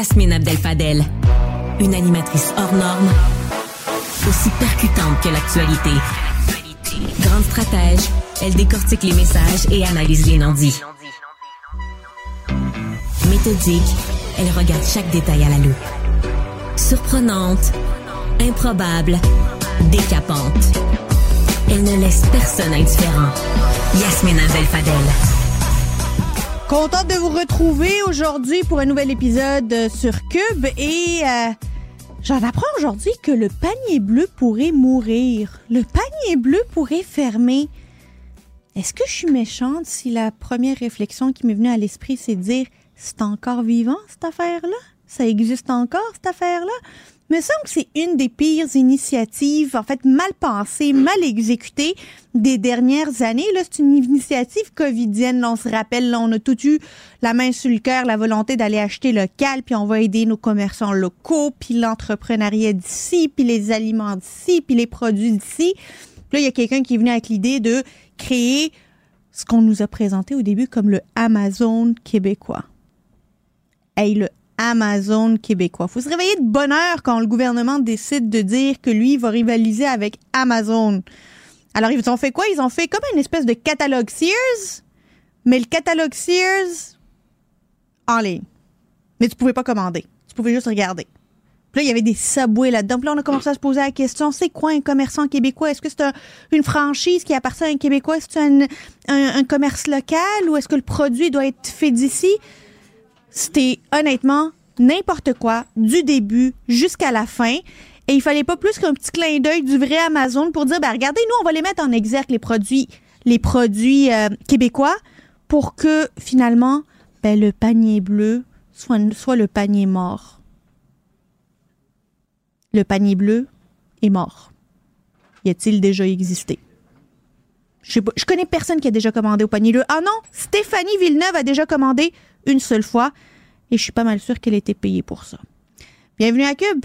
Yasmine Abdel-Fadel, une animatrice hors norme, aussi percutante que l'actualité. Grande stratège, elle décortique les messages et analyse les non-dits. Méthodique, elle regarde chaque détail à la loupe. Surprenante, improbable, décapante. Elle ne laisse personne indifférent. Yasmine Abdel-Fadel. Contente de vous retrouver aujourd'hui pour un nouvel épisode sur Cube et euh, j'en apprends aujourd'hui que le panier bleu pourrait mourir. Le panier bleu pourrait fermer. Est-ce que je suis méchante si la première réflexion qui m'est venue à l'esprit c'est de dire c'est encore vivant cette affaire-là? Ça existe encore cette affaire-là? Me semble que c'est une des pires initiatives, en fait, mal pensées, mal exécutées des dernières années. Là, c'est une initiative covidienne. Là, on se rappelle, là, on a tout eu la main sur le cœur, la volonté d'aller acheter local, puis on va aider nos commerçants locaux, puis l'entrepreneuriat d'ici, puis les aliments d'ici, puis les produits d'ici. Là, il y a quelqu'un qui est venu avec l'idée de créer ce qu'on nous a présenté au début comme le Amazon québécois. Hey, le Amazon québécois. Faut se réveiller de bonne heure quand le gouvernement décide de dire que lui va rivaliser avec Amazon. Alors, ils ont fait quoi? Ils ont fait comme une espèce de catalogue Sears, mais le catalogue Sears en ligne. Mais tu pouvais pas commander. Tu pouvais juste regarder. Puis là, il y avait des subways là-dedans. Puis là, on a commencé à se poser la question, c'est quoi un commerçant québécois? Est-ce que c'est une franchise qui appartient à un Québécois? Est-ce que c'est un, un, commerce local? Ou est-ce que le produit doit être fait d'ici? C'était honnêtement n'importe quoi du début jusqu'à la fin. Et il fallait pas plus qu'un petit clin d'œil du vrai Amazon pour dire, ben regardez, nous, on va les mettre en exergue, les produits, les produits euh, québécois, pour que finalement, ben, le panier bleu soit, le panier mort. Le panier bleu est mort. Y a-t-il déjà existé? Je, je connais personne qui a déjà commandé au panier bleu. Ah non, Stéphanie Villeneuve a déjà commandé une seule fois et je suis pas mal sûre qu'elle était payée pour ça. Bienvenue à Cube.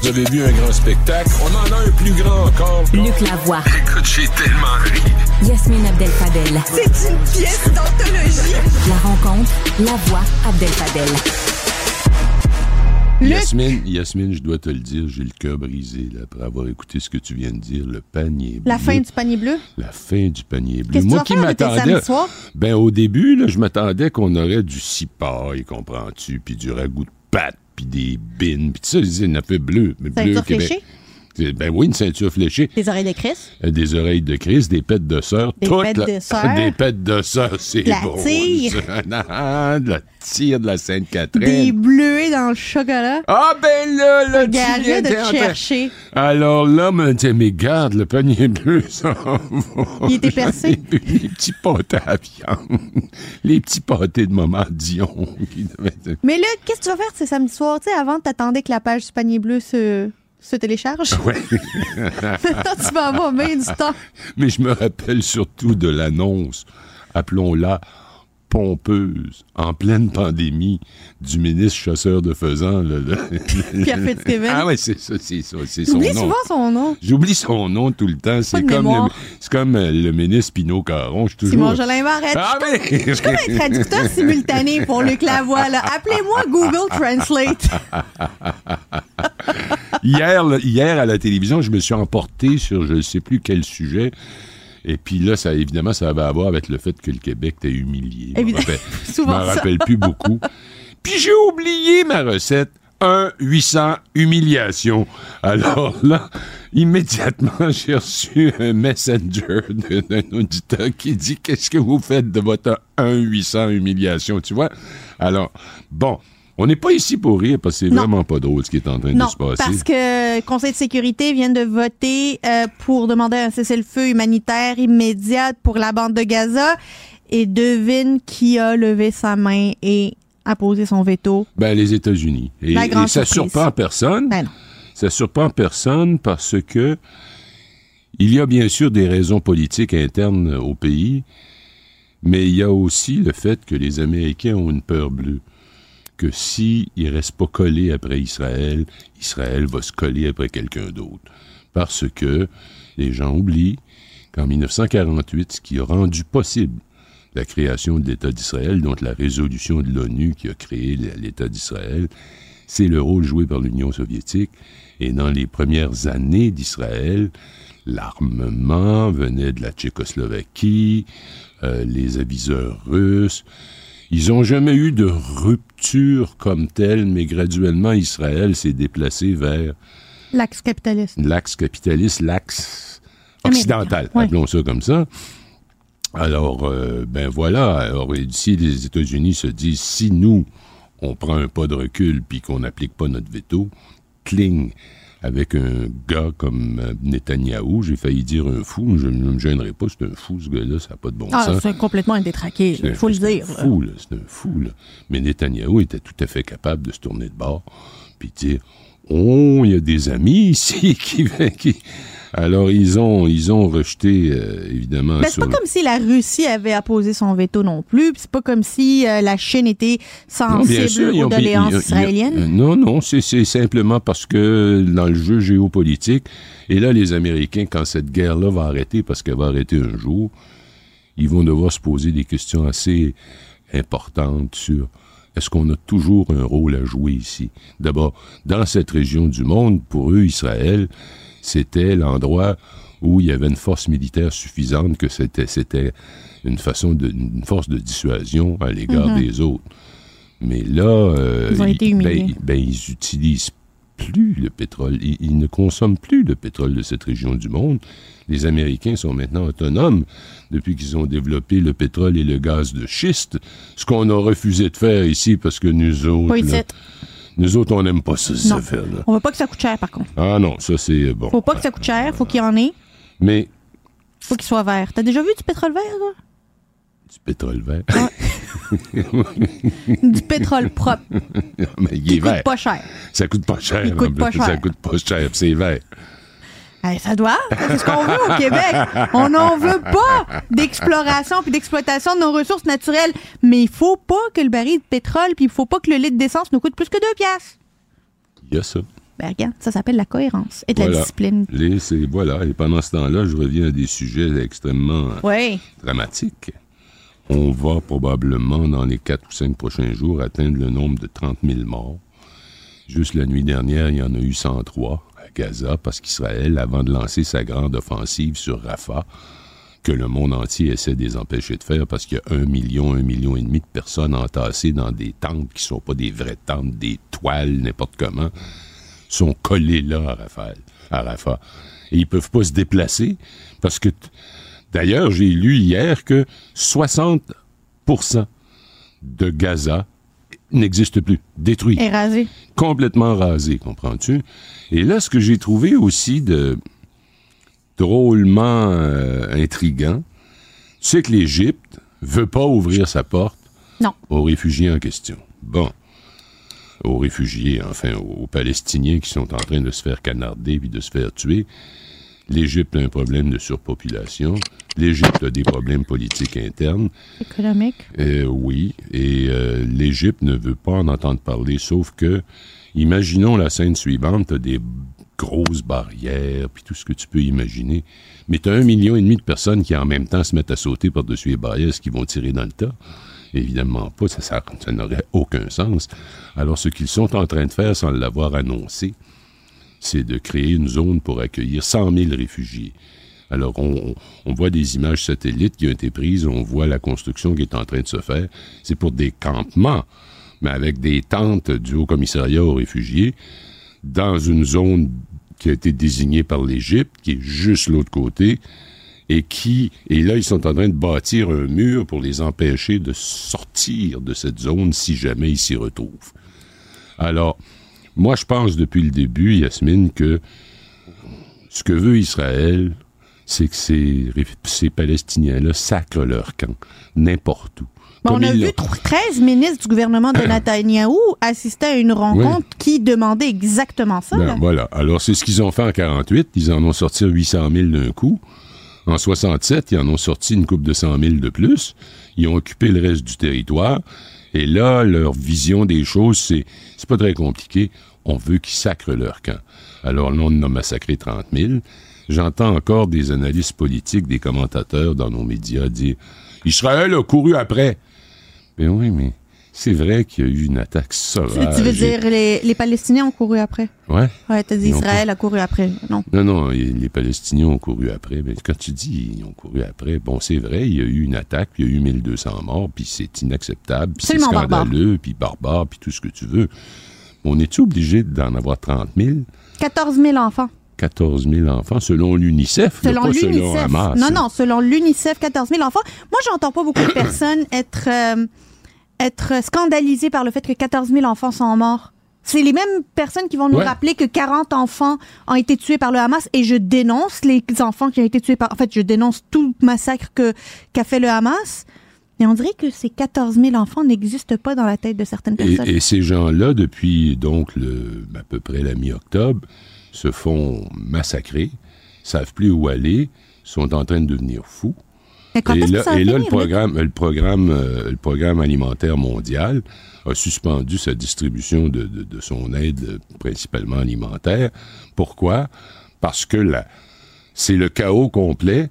Vous avez vu un grand spectacle? On en a un plus grand encore. Luc Lavoie. Écoute, j'ai tellement ri. Yasmine Abdel-Fadel. C'est une pièce d'anthologie. La rencontre, la voix Yasmine, Yasmine, je dois te le dire, j'ai le cœur brisé là, après avoir écouté ce que tu viens de dire, le panier bleu. La fin du panier bleu? La fin du panier bleu. Qu'est-ce que Moi tu qui vas m'attendais. Ben, au début, là, je m'attendais qu'on aurait du cipaille, comprends-tu, puis du ragoût de pâte, puis des bines, puis tout ça, ils en fait bleu. Mais bleu Québec. Ben oui, une ceinture fléchée. Des oreilles de Chris? Euh, Des oreilles de Chris, des pètes de sœur. Des pètes la- de sœur. Des pètes de sœur, c'est De la bon. tire. ça. Non, de la tire de la Des Sainte-Catherine. bleuets dans le chocolat? Ah ben là, là, tu viens de te chercher. Alors là, me dit, mais garde, le panier bleu, ça va. Il était percé? Les petits pâtés à viande. Les petits pâtés de maman Dion. qui devaient être- Mais là, qu'est-ce que tu vas faire ce samedi soir? Tu sais, avant, t'attendais que la page du panier bleu se, se télécharge. Maintenant, tu vas avoir bien du temps. Mais je me rappelle surtout de l'annonce, appelons-la pompeuse, en pleine pandémie, du ministre chasseur de faisans. là, là. Pierre Fitzgibbon. Ah ouais, c'est ça, c'est ça, c'est son J'oublie nom. souvent son nom. J'oublie son nom tout le temps. C'est comme, le, mémoire. c'est comme euh, le ministre Pinot Caron. Je suis toujours... Simon Jolin Barrette. Ah, Je suis comme- mais- je suis comme un traducteur simultané pour Luc Lavoie. Appelez-moi Google Translate. hier, hier, à la télévision, je me suis emporté sur je ne sais plus quel sujet. Et puis là, ça, évidemment, ça avait à voir avec le fait que le Québec t'a humilié. Je Souvent m'en rappelle plus beaucoup. Puis j'ai oublié ma recette. 1 800 humiliation. Alors là, immédiatement, j'ai reçu un messenger d'un auditeur qui dit Qu'est-ce que vous faites de votre 1 800 humiliation Tu vois? Alors, bon, on n'est pas ici pour rire parce que c'est vraiment pas drôle ce qui est en train Non, de se passer. parce que le Conseil de sécurité vient de voter euh, pour demander un cessez-le-feu humanitaire immédiat pour la bande de Gaza. Et devine qui a levé sa main et a posé son veto. Ben, les États-Unis. Et, La grande et ça surprise. surprend personne. Ben non. Ça surprend personne parce que il y a bien sûr des raisons politiques internes au pays, mais il y a aussi le fait que les Américains ont une peur bleue. Que si ils restent pas collés après Israël, Israël va se coller après quelqu'un d'autre. Parce que les gens oublient qu'en 1948, ce qui a rendu possible la création de l'État d'Israël, donc la résolution de l'ONU qui a créé l'État d'Israël, c'est le rôle joué par l'Union soviétique. Et dans les premières années d'Israël, l'armement venait de la Tchécoslovaquie, euh, les aviseurs russes. Ils n'ont jamais eu de rupture comme telle, mais graduellement, Israël s'est déplacé vers... L'axe capitaliste. L'axe capitaliste, l'axe occidental, appelons ça comme ça. Alors, euh, ben voilà. Alors, ici, les États-Unis se disent, si nous, on prend un pas de recul puis qu'on n'applique pas notre veto, cling, avec un gars comme euh, Netanyahou, j'ai failli dire un fou, je ne me gênerai pas, c'est un fou ce gars-là, ça n'a pas de bon ah, sens. C'est complètement indétraqué, il faut le dire. C'est un fou, c'est un fou. Là. Mais Netanyahou était tout à fait capable de se tourner de bord puis dire, oh, il y a des amis ici qui... qui alors, ils ont, ils ont rejeté, euh, évidemment. Mais c'est pas comme si la Russie avait apposé son veto non plus. C'est pas comme si euh, la Chine était sensible aux doléances israéliennes. non, non, c'est simplement parce que dans le jeu géopolitique, et là, les Américains, quand cette guerre-là va arrêter, parce qu'elle va arrêter un jour, ils vont devoir se poser des questions assez importantes sur est-ce qu'on a toujours un rôle à jouer ici? D'abord, dans cette région du monde, pour eux, Israël, c'était l'endroit où il y avait une force militaire suffisante, que c'était, c'était une façon de, une force de dissuasion à l'égard mhm. des autres. Mais là, euh, ils, ben, ben, ils utilisent plus le pétrole. Ils, ne consomment plus le pétrole de cette région du monde. Les Américains sont maintenant autonomes depuis qu'ils ont développé le pétrole et le gaz de schiste, ce qu'on a refusé de faire ici parce que nous autres... Nous autres, on n'aime pas ça, ces affaires-là. On veut pas que ça coûte cher, par contre. Ah non, ça, c'est euh, bon. Faut pas que ça coûte cher, faut qu'il y en ait. Mais. Faut qu'il soit vert. T'as déjà vu du pétrole vert, là? Du pétrole vert? du pétrole propre. Mais il est coûte pas cher. Ça coûte pas cher. Il coûte pas cher. Ça coûte pas cher, c'est vert ça doit. C'est ce qu'on veut au Québec. On n'en veut pas d'exploration puis d'exploitation de nos ressources naturelles. Mais il faut pas que le baril de pétrole puis il faut pas que le litre d'essence nous coûte plus que deux piastres. Il y a ça. Ben, regarde, ça s'appelle la cohérence et de la discipline. Les, voilà. Et pendant ce temps-là, je reviens à des sujets extrêmement dramatiques. On va probablement, dans les quatre ou cinq prochains jours, atteindre le nombre de 30 000 morts. Juste la nuit dernière, il y en a eu 103. Gaza parce qu'Israël, avant de lancer sa grande offensive sur Rafah, que le monde entier essaie de les empêcher de faire parce qu'il y a un million, un million et demi de personnes entassées dans des tentes qui sont pas des vraies tentes, des toiles, n'importe comment, sont collées là à Rafah. À Rafah. Et ils peuvent pas se déplacer parce que, d'ailleurs, j'ai lu hier que 60% de Gaza n'existe plus, détruit. Et rasé. Complètement rasé, comprends-tu? Et là, ce que j'ai trouvé aussi de drôlement euh, intriguant, c'est que l'Égypte veut pas ouvrir sa porte aux réfugiés en question. Bon. Aux réfugiés, enfin, aux Palestiniens qui sont en train de se faire canarder puis de se faire tuer. L'Égypte a un problème de surpopulation. L'Égypte a des problèmes politiques internes. Économiques. Euh, oui. Et euh, l'Égypte ne veut pas en entendre parler, sauf que, imaginons la scène suivante, tu des grosses barrières, puis tout ce que tu peux imaginer. Mais tu as un million et demi de personnes qui en même temps se mettent à sauter par-dessus les barrières, ce qui vont tirer dans le tas. Évidemment pas, ça, ça, ça n'aurait aucun sens. Alors ce qu'ils sont en train de faire sans l'avoir annoncé, c'est de créer une zone pour accueillir 100 000 réfugiés. Alors, on, voit des images satellites qui ont été prises, on voit la construction qui est en train de se faire. C'est pour des campements, mais avec des tentes du Haut-Commissariat aux réfugiés, dans une zone qui a été désignée par l'Égypte, qui est juste l'autre côté, et qui, et là, ils sont en train de bâtir un mur pour les empêcher de sortir de cette zone si jamais ils s'y retrouvent. Alors, moi, je pense depuis le début, Yasmine, que ce que veut Israël, c'est que ces, Palestiniens-là sacrent leur camp, n'importe où. on a vu 13 ministres du gouvernement de Netanyahou assister à une rencontre qui demandait exactement ça. Ben, voilà. Alors, c'est ce qu'ils ont fait en 48. Ils en ont sorti 800 000 d'un coup. En 67, ils en ont sorti une coupe de 100 000 de plus. Ils ont occupé le reste du territoire. Et là, leur vision des choses, c'est, c'est pas très compliqué. On veut qu'ils sacrent leur camp. Alors là, on en a massacré 30 000. j'entends encore des analystes politiques, des commentateurs dans nos médias dire Israël a couru après. Mais oui, mais c'est vrai qu'il y a eu une attaque sauvage. Tu veux dire les, les Palestiniens ont couru après? Ouais. Ouais, t'as dit Israël a couru après. Non. Non, non, les Palestiniens ont couru après. Mais quand tu dis ils ont couru après, bon, c'est vrai, il y a eu une attaque, puis il y a eu 1200 morts, puis c'est inacceptable, puis c'est barbare. scandaleux, puis barbare, puis tout ce que tu veux. On est-tu obligé d'en avoir 30 000? 14 000 enfants. 14 000 enfants, selon l'UNICEF, Selon pas selon l'UNICEF. Hamas. Non, non, selon l'UNICEF, 14 000 enfants. Moi, j'entends pas beaucoup de personnes être, euh, être scandalisées par le fait que 14 000 enfants sont morts. C'est les mêmes personnes qui vont nous Ouais. rappeler que 40 enfants ont été tués par le Hamas et je dénonce les enfants qui ont été tués par... En fait, je dénonce tout massacre que qu'a fait le Hamas. Et on dirait que ces 14 000 enfants n'existent pas dans la tête de certaines personnes. et ces gens-là, depuis donc le, à peu près la mi-octobre, se font massacrer, savent plus où aller, sont en train de devenir fous. Mais et là, ça va et là, le finir, Luc? programme, le programme, euh, le programme alimentaire mondial a suspendu sa distribution de, de- de son aide, principalement alimentaire. Pourquoi? Parce que là, c'est le chaos complet.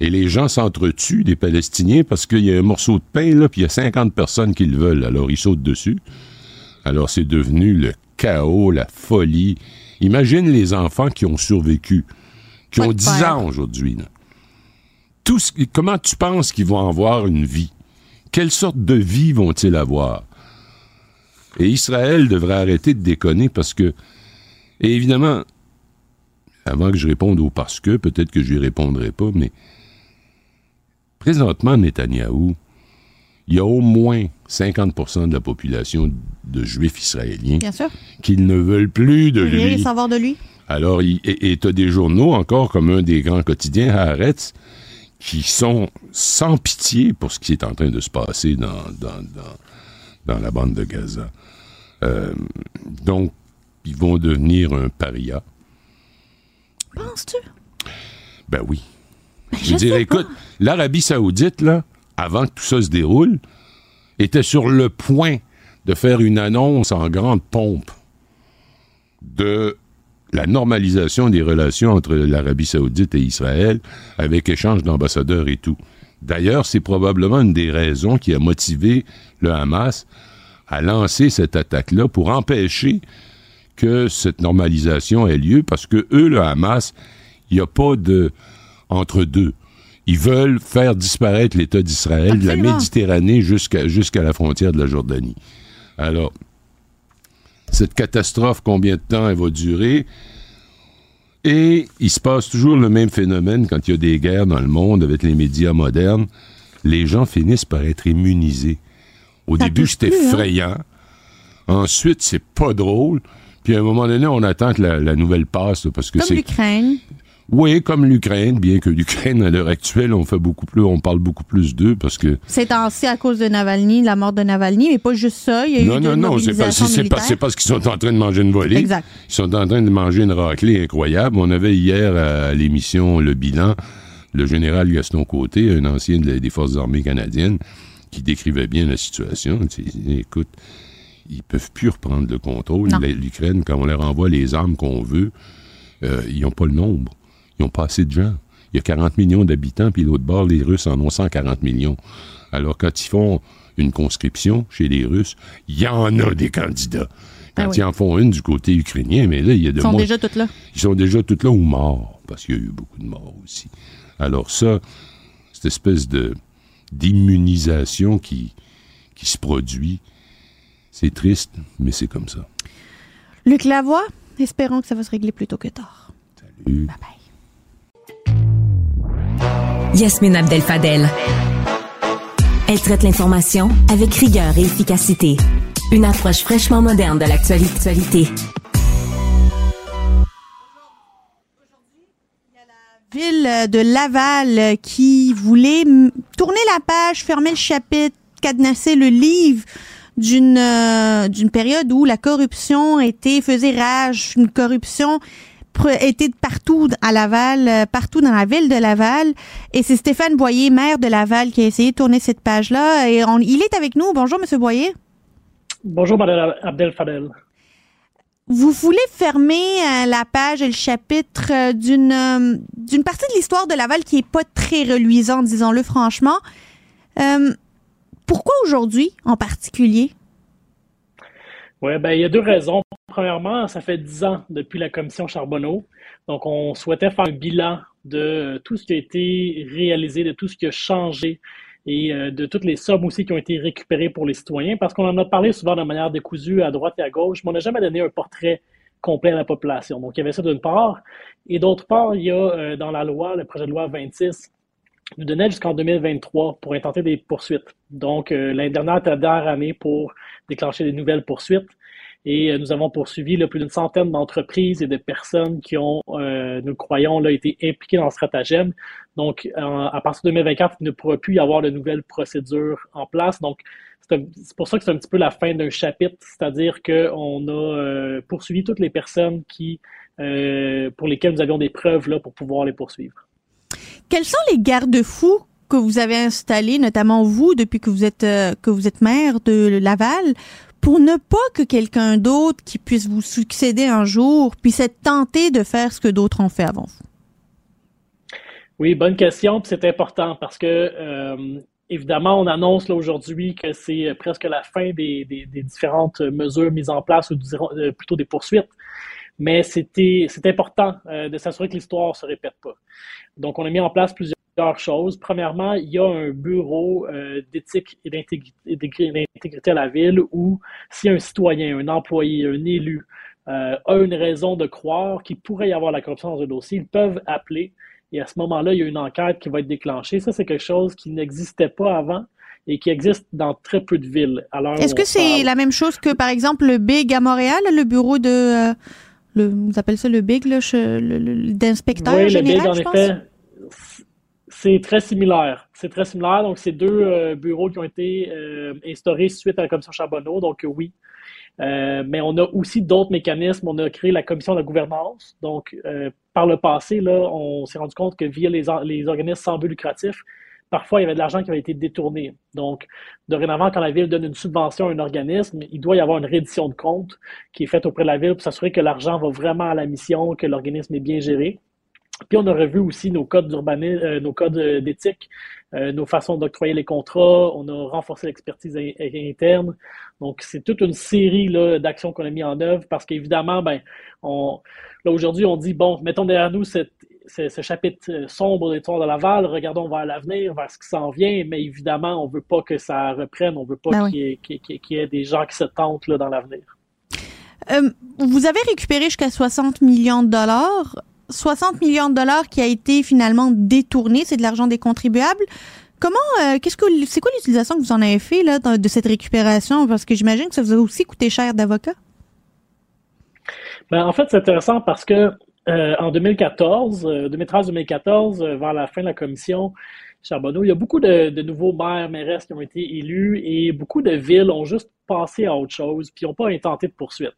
Et les gens s'entretuent, des Palestiniens, parce qu'il y a un morceau de pain, là, puis il y a 50 personnes qui le veulent. Alors, ils sautent dessus. Alors, c'est devenu le chaos, la folie. Imagine les enfants qui ont survécu, qui Pas ont de 10 père. ans aujourd'hui. Tout ce- comment tu penses qu'ils vont avoir une vie? Quelle sorte de vie vont-ils avoir? Et Israël devrait arrêter de déconner parce que, et évidemment, avant que je réponde au parce que, peut-être que je lui répondrai pas, mais présentement, Netanyahou, il y a au moins 50% de la population de juifs israéliens qui ne veulent plus de lui. savoir de lui? Alors, il- et tu as des journaux encore comme un des grands quotidiens, Haaretz, qui sont sans pitié pour ce qui est en train de se passer dans, dans, dans, dans la bande de Gaza. Euh, donc, ils vont devenir un paria. Penses-tu? Ben oui. Ben, Je veux dire, écoute, l'Arabie Saoudite, là, avant que tout ça se déroule, était sur le point de faire une annonce en grande pompe de la normalisation des relations entre l'Arabie Saoudite et Israël, avec échange d'ambassadeurs et tout. D'ailleurs, c'est probablement une des raisons qui a motivé le Hamas à lancer cette attaque-là pour empêcher que cette normalisation ait lieu, parce que eux, le Hamas, il n'y a pas de entre deux. Ils veulent faire disparaître l'État d'Israël de la. Méditerranée jusqu'à jusqu'à la frontière de la Jordanie. Alors, cette catastrophe, combien de temps elle va durer? Et il se passe toujours le même phénomène quand il y a des guerres dans le monde avec les médias modernes. Les gens finissent par être immunisés. Au Ça début, c'était hein? effrayant. Ensuite, c'est pas drôle. Puis à un moment donné, on attend que la, la nouvelle passe, là, parce que Comme c'est l'Ukraine. Oui, comme l'Ukraine, bien que l'Ukraine, à l'heure actuelle, on fait beaucoup plus, on parle beaucoup plus d'eux parce que. C'est ainsi à cause de Navalny, la mort de Navalny, mais pas juste ça. Il y a Non, eu non, non, c'est pas- c'est parce qu'ils sont en train de manger une volée. Exact. Ils sont en train de manger une raclée incroyable. On avait hier à l'émission Le Bilan le général Gaston Côté, un ancien des Forces armées canadiennes, qui décrivait bien la situation. Il disait, écoute, ils peuvent plus reprendre le contrôle l'Ukraine quand on leur envoie les armes qu'on veut. euh, ils n'ont pas le nombre. Ils n'ont pas assez de gens. Il y a 40 millions d'habitants, puis l'autre bord, les Russes en ont 140 millions. Alors, quand ils font une conscription chez les Russes, il y en a des candidats. Quand Ah oui. ils en font une du côté ukrainien, mais là, il y a de Ils sont moins- déjà toutes là. ils sont déjà tous là ou morts, parce qu'il y a eu beaucoup de morts aussi. Alors ça, cette espèce de d'immunisation qui, qui se produit, c'est triste, mais c'est comme ça. Luc Lavoie, espérons que ça va se régler plus tôt que tard. Salut. Bye bye. Yasmine Abdel Fadel. Elle traite l'information avec rigueur et efficacité. Une approche fraîchement moderne de l'actualité. Ville de Laval qui voulait tourner la page, fermer le chapitre, cadenasser le livre d'une euh, d'une période où la corruption était faisait rage, une corruption était de partout à Laval, euh, partout dans la ville de Laval. Et c'est Stéphane Boyer, maire de Laval, qui a essayé de tourner cette page-là. Et on, il est avec nous. Bonjour, Monsieur Boyer. Bonjour, Madame Abdel Fadel. vous voulez fermer euh, la page et le chapitre euh, d'une euh, d'une partie de l'histoire de Laval qui est pas très reluisante, disons-le franchement. pourquoi aujourd'hui en particulier? Oui, ben, il y a deux raisons. Premièrement, ça fait dix ans depuis la commission Charbonneau. Donc, on souhaitait faire un bilan de tout ce qui a été réalisé, de tout ce qui a changé et euh, de toutes les sommes aussi qui ont été récupérées pour les citoyens, parce qu'on en a parlé souvent de manière décousue à droite et à gauche, mais on n'a jamais donné un portrait complet à la population. Donc, il y avait ça d'une part. Et d'autre part, il y a euh, dans la loi, le projet de loi 26, nous donnait jusqu'en 2023 pour intenter des poursuites. Donc, euh, l'année dernière la dernière année pour déclencher des nouvelles poursuites. Et euh, nous avons poursuivi plus d'une centaine d'entreprises et de personnes qui ont, euh, nous croyons, là, été impliquées dans le stratagème. Donc, à partir de 2024, il ne pourra plus y avoir de nouvelles procédures en place. Donc, c'est pour ça que c'est un petit peu la fin d'un chapitre, c'est-à-dire qu'on a euh, poursuivi toutes les personnes qui, pour lesquelles nous avions des preuves là, pour pouvoir les poursuivre. Quels sont les garde-fous que vous avez installés, notamment vous, depuis que vous êtes que vous êtes maire de Laval, pour ne pas que quelqu'un d'autre qui puisse vous succéder un jour puisse être tenté de faire ce que d'autres ont fait avant vous? Oui, bonne question. C'est important parce que, euh, évidemment, on annonce aujourd'hui que c'est presque la fin des, différentes mesures mises en place ou euh, plutôt des poursuites. Mais c'est important euh, de s'assurer que l'histoire se répète pas. Donc, on a mis en place plusieurs choses. Premièrement, il y a un bureau euh, d'éthique et d'intégrité à la ville où si un citoyen, un employé, un élu euh, a une raison de croire qu'il pourrait y avoir la corruption dans un dossier, ils peuvent appeler et à ce moment-là, il y a une enquête qui va être déclenchée. Ça, c'est quelque chose qui n'existait pas avant et qui existe dans très peu de villes. Est-ce que c'est la même chose que, par exemple, le BIG à Montréal, le bureau de... Euh, le, vous appelez ça le BIG, d'inspecteur oui, général, le BIG, en effet, c'est très similaire. C'est très similaire. Donc, c'est deux euh, bureaux qui ont été euh, instaurés suite à la commission Charbonneau. Donc, euh, oui. mais on a aussi d'autres mécanismes. On a créé la commission de gouvernance. Donc, par le passé, là, on s'est rendu compte que via les, les organismes sans but lucratif, parfois, il y avait de l'argent qui avait été détourné. Donc, dorénavant, quand la Ville donne une subvention à un organisme, il doit y avoir une reddition de compte qui est faite auprès de la Ville pour s'assurer que l'argent va vraiment à la mission, que l'organisme est bien géré. Puis on a revu aussi nos codes d'urbanisme, euh, nos codes euh, d'éthique, euh, nos façons d'octroyer les contrats. On a renforcé l'expertise interne. Donc c'est toute une série d'actions qu'on a mis en œuvre parce qu'évidemment, ben, on, là aujourd'hui on dit bon, mettons derrière nous cette, ce, chapitre sombre de l'histoire de Laval, regardons vers l'avenir, vers ce qui s'en vient, mais évidemment on veut pas que ça reprenne, on veut pas ben qu'il y, ait des gens qui se tentent là, dans l'avenir. vous avez récupéré jusqu'à 60 millions de dollars. 60 millions de dollars qui a été finalement détourné, c'est de l'argent des contribuables. Comment, euh, qu'est-ce que, c'est quoi l'utilisation que vous en avez fait de cette récupération? Parce que j'imagine que ça vous a aussi coûté cher d'avocat. Ben, en fait, c'est intéressant parce que euh, en 2014, 2013-2014, euh, vers la fin de la commission Charbonneau, il y a beaucoup de, nouveaux maires, mairesses qui ont été élus et beaucoup de villes ont juste passé à autre chose puis n'ont pas intenté de poursuite.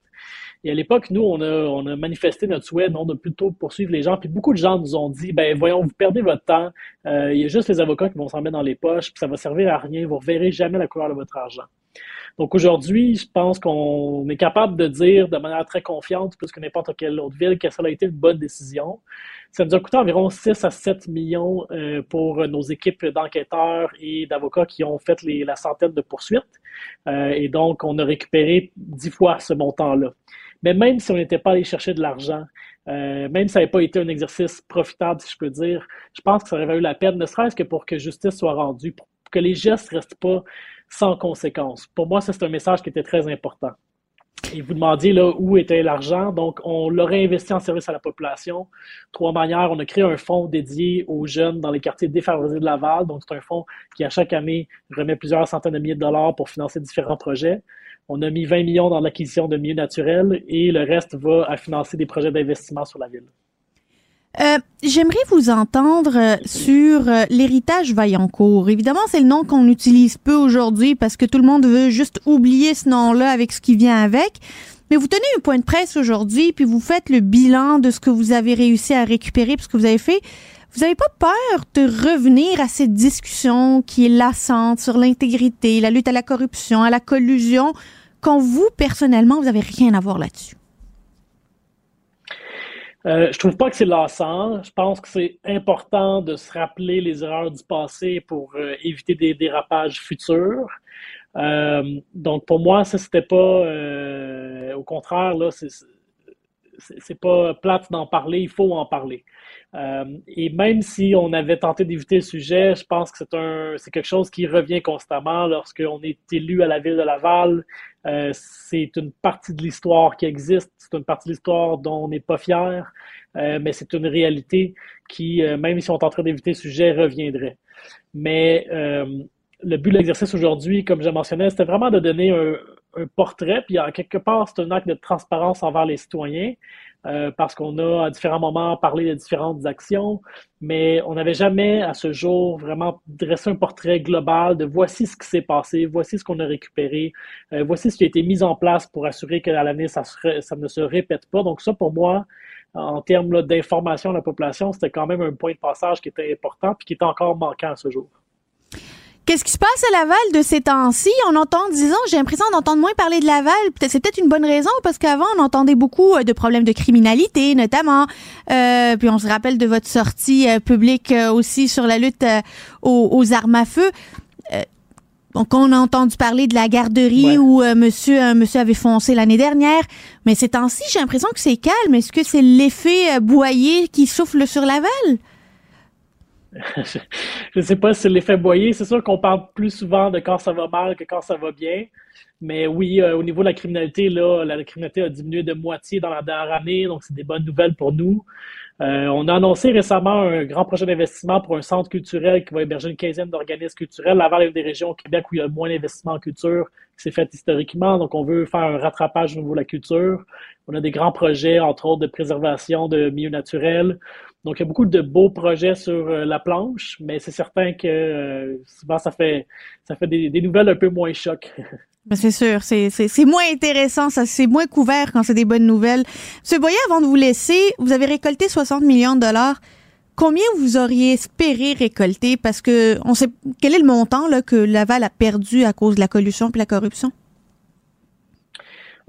Et à l'époque, nous, on a, on a manifesté notre souhait, non, de plutôt poursuivre les gens. Puis beaucoup de gens nous ont dit, ben voyons, vous perdez votre temps. Euh, il y a juste les avocats qui vont s'en mettre dans les poches, puis ça va servir à rien. Vous ne reverrez jamais la couleur de votre argent. Donc aujourd'hui, je pense qu'on est capable de dire de manière très confiante, plus que n'importe quelle autre ville, que ça a été une bonne décision. Ça nous a coûté environ 6 à 7 millions euh, pour nos équipes d'enquêteurs et d'avocats qui ont fait les, la centaine de poursuites. Euh, et donc, on a récupéré 10 fois ce montant-là. Mais même si on n'était pas allé chercher de l'argent, euh, même si ça n'avait pas été un exercice profitable, si je peux dire, je pense que ça aurait valu la peine, ne serait-ce que pour que justice soit rendue, pour que les gestes ne restent pas sans conséquences. Pour moi, c'est un message qui était très important. Et vous demandiez là où était l'argent. Donc, on l'aurait investi en service à la population. Trois manières. On a créé un fonds dédié aux jeunes dans les quartiers défavorisés de Laval. Donc, c'est un fonds qui, à chaque année, remet plusieurs centaines de milliers de dollars pour financer différents projets. On a mis 20 millions dans l'acquisition de milieux naturels et le reste va à financer des projets d'investissement sur la ville. Euh, j'aimerais vous entendre euh, sur euh, l'héritage Vaillancourt. Évidemment, c'est le nom qu'on utilise peu aujourd'hui parce que tout le monde veut juste oublier ce nom-là avec ce qui vient avec. Mais vous tenez un point de presse aujourd'hui, puis vous faites le bilan de ce que vous avez réussi à récupérer, puis ce que vous avez fait. Vous n'avez pas peur de revenir à cette discussion qui est lassante sur l'intégrité, la lutte à la corruption, à la collusion, quand vous, personnellement, vous n'avez rien à voir là-dessus? Euh, je trouve pas que c'est lassant. Je pense que c'est important de se rappeler les erreurs du passé pour euh, éviter des dérapages futurs. Euh, donc pour moi, ça c'était pas, euh, au contraire là, c'est pas plate d'en parler, il faut en parler. Euh, et même si on avait tenté d'éviter le sujet, je pense que c'est un, c'est quelque chose qui revient constamment lorsqu'on est élu à la ville de Laval. Euh, c'est une partie de l'histoire qui existe, c'est une partie de l'histoire dont on n'est pas fier, euh, mais c'est une réalité qui, même si on est en train d'éviter le sujet, reviendrait. Mais le but de l'exercice aujourd'hui, comme je mentionnais, c'était vraiment de donner un, un portrait, puis en quelque part, c'est un acte de transparence envers les citoyens, euh, parce qu'on a à différents moments parlé de différentes actions, mais on n'avait jamais à ce jour vraiment dressé un portrait global de voici ce qui s'est passé, voici ce qu'on a récupéré, euh, voici ce qui a été mis en place pour assurer qu'à l'avenir, ça, ça ne se répète pas. Donc ça, pour moi, en termes d'information à la population, c'était quand même un point de passage qui était important puis qui est encore manquant à ce jour. Qu'est-ce qui se passe à Laval de ces temps-ci? On entend, disons, j'ai l'impression d'entendre moins parler de Laval. C'est peut-être une bonne raison parce qu'avant, on entendait beaucoup euh, de problèmes de criminalité, notamment. Euh, puis on se rappelle de votre sortie euh, publique euh, aussi sur la lutte aux, aux, armes à feu. donc, on a entendu parler de la garderie ouais. où monsieur, monsieur avait foncé l'année dernière. Mais ces temps-ci, j'ai l'impression que c'est calme. Est-ce que c'est l'effet boyer qui souffle sur Laval? je ne sais pas si c'est l'effet boyer. C'est sûr qu'on parle plus souvent de quand ça va mal que quand ça va bien. Mais oui, euh, au niveau de la criminalité, là, la criminalité a diminué de moitié dans la dernière année, donc c'est des bonnes nouvelles pour nous. Euh, on a annoncé récemment un grand projet d'investissement pour un centre culturel qui va héberger une quinzaine d'organismes culturels. Laval est une des régions au Québec où il y a moins d'investissement en culture qui s'est fait historiquement, donc on veut faire un rattrapage au niveau de la culture. On a des grands projets, entre autres, de préservation de milieux naturels. Donc, il y a beaucoup de beaux projets sur euh, la planche, mais c'est certain que euh, souvent, ça fait, ça fait des, nouvelles un peu moins choc. C'est sûr, c'est moins intéressant, ça c'est moins couvert quand c'est des bonnes nouvelles. Monsieur Boyer, avant de vous laisser, vous avez récolté 60 millions de dollars. Combien vous auriez espéré récolter? Parce que on sait quel est le montant là, que Laval a perdu à cause de la collusion et la corruption?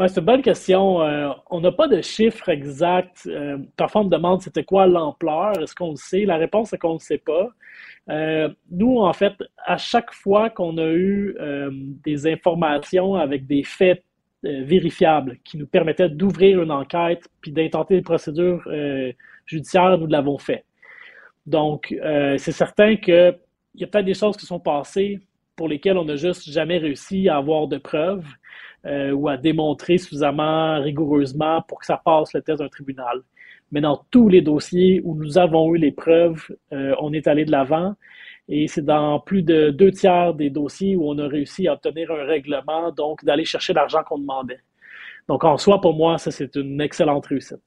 C'est une bonne question. Euh, on n'a pas de chiffre exact. Euh, parfois, on me demande c'était quoi l'ampleur. Est-ce qu'on le sait? La réponse est qu'on ne sait pas. Euh, nous, en fait, à chaque fois qu'on a eu des informations avec des faits vérifiables qui nous permettaient d'ouvrir une enquête puis d'intenter des procédures judiciaires, nous l'avons fait. Donc, c'est certain qu'il y a peut-être des choses qui sont passées pour lesquelles on n'a juste jamais réussi à avoir de preuves euh, ou à démontrer suffisamment rigoureusement pour que ça passe le test d'un tribunal. Mais dans tous les dossiers où nous avons eu les preuves, euh, on est allé de l'avant. Et c'est dans plus de deux tiers des dossiers où on a réussi à obtenir un règlement, donc d'aller chercher l'argent qu'on demandait. Donc en soi, pour moi, ça, c'est une excellente réussite.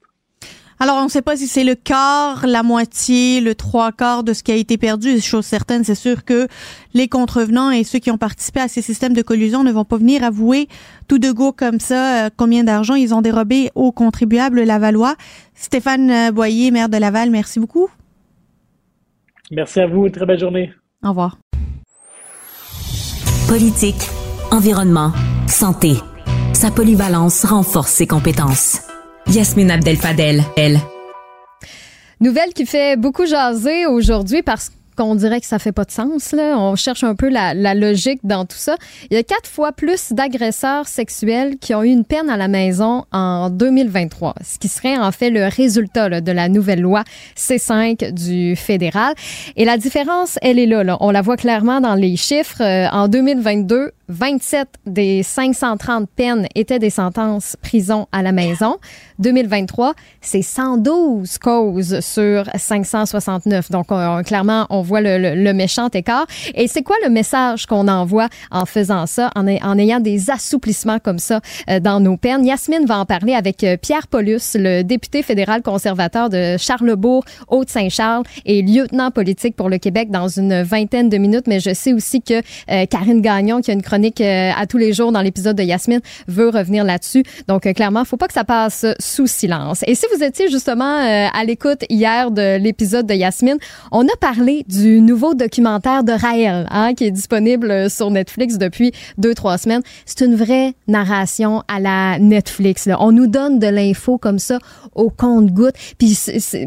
Alors, on ne sait pas si c'est le quart, la moitié, le trois quarts de ce qui a été perdu. Chose certaine, c'est sûr que les contrevenants et ceux qui ont participé à ces systèmes de collusion ne vont pas venir avouer tout de go comme ça euh, combien d'argent ils ont dérobé aux contribuables lavallois. Stéphane euh, Boyer, maire de Laval, merci beaucoup. Merci à vous. Une très belle journée. Au revoir. Politique, environnement, santé. Sa polyvalence renforce ses compétences. Yasmine Abdel-Fadel, elle. Nouvelle qui fait beaucoup jaser aujourd'hui parce qu'on dirait que ça fait pas de sens. Là. On cherche un peu la, logique dans tout ça. Il y a quatre fois plus d'agresseurs sexuels qui ont eu une peine à la maison en 2023, ce qui serait en fait le résultat de la nouvelle loi C5 du fédéral. Et la différence, elle est là. On la voit clairement dans les chiffres. Euh, en 2022, 27 des 530 peines étaient des sentences prison à la maison. 2023, c'est 112 causes sur 569. Donc, on, clairement, on voit le, méchant écart. Et c'est quoi le message qu'on envoie en faisant ça, en, en, ayant des assouplissements comme ça euh, dans nos peines? Yasmine va en parler avec euh, Pierre Paulus, le député fédéral conservateur de Charlebourg, Haute-Saint-Charles et lieutenant politique pour le Québec dans une vingtaine de minutes. Mais je sais aussi que euh, Karine Gagnon, qui a une chronique à tous les jours dans l'épisode de Yasmine, veut revenir là-dessus. Donc, clairement, faut pas que ça passe sous silence. Et si vous étiez justement euh, à l'écoute hier de l'épisode de Yasmine, on a parlé du nouveau documentaire de Raël, hein, qui est disponible sur Netflix depuis deux, trois semaines. C'est une vraie narration à la Netflix. Là. On nous donne de l'info comme ça au compte-goutte. Puis,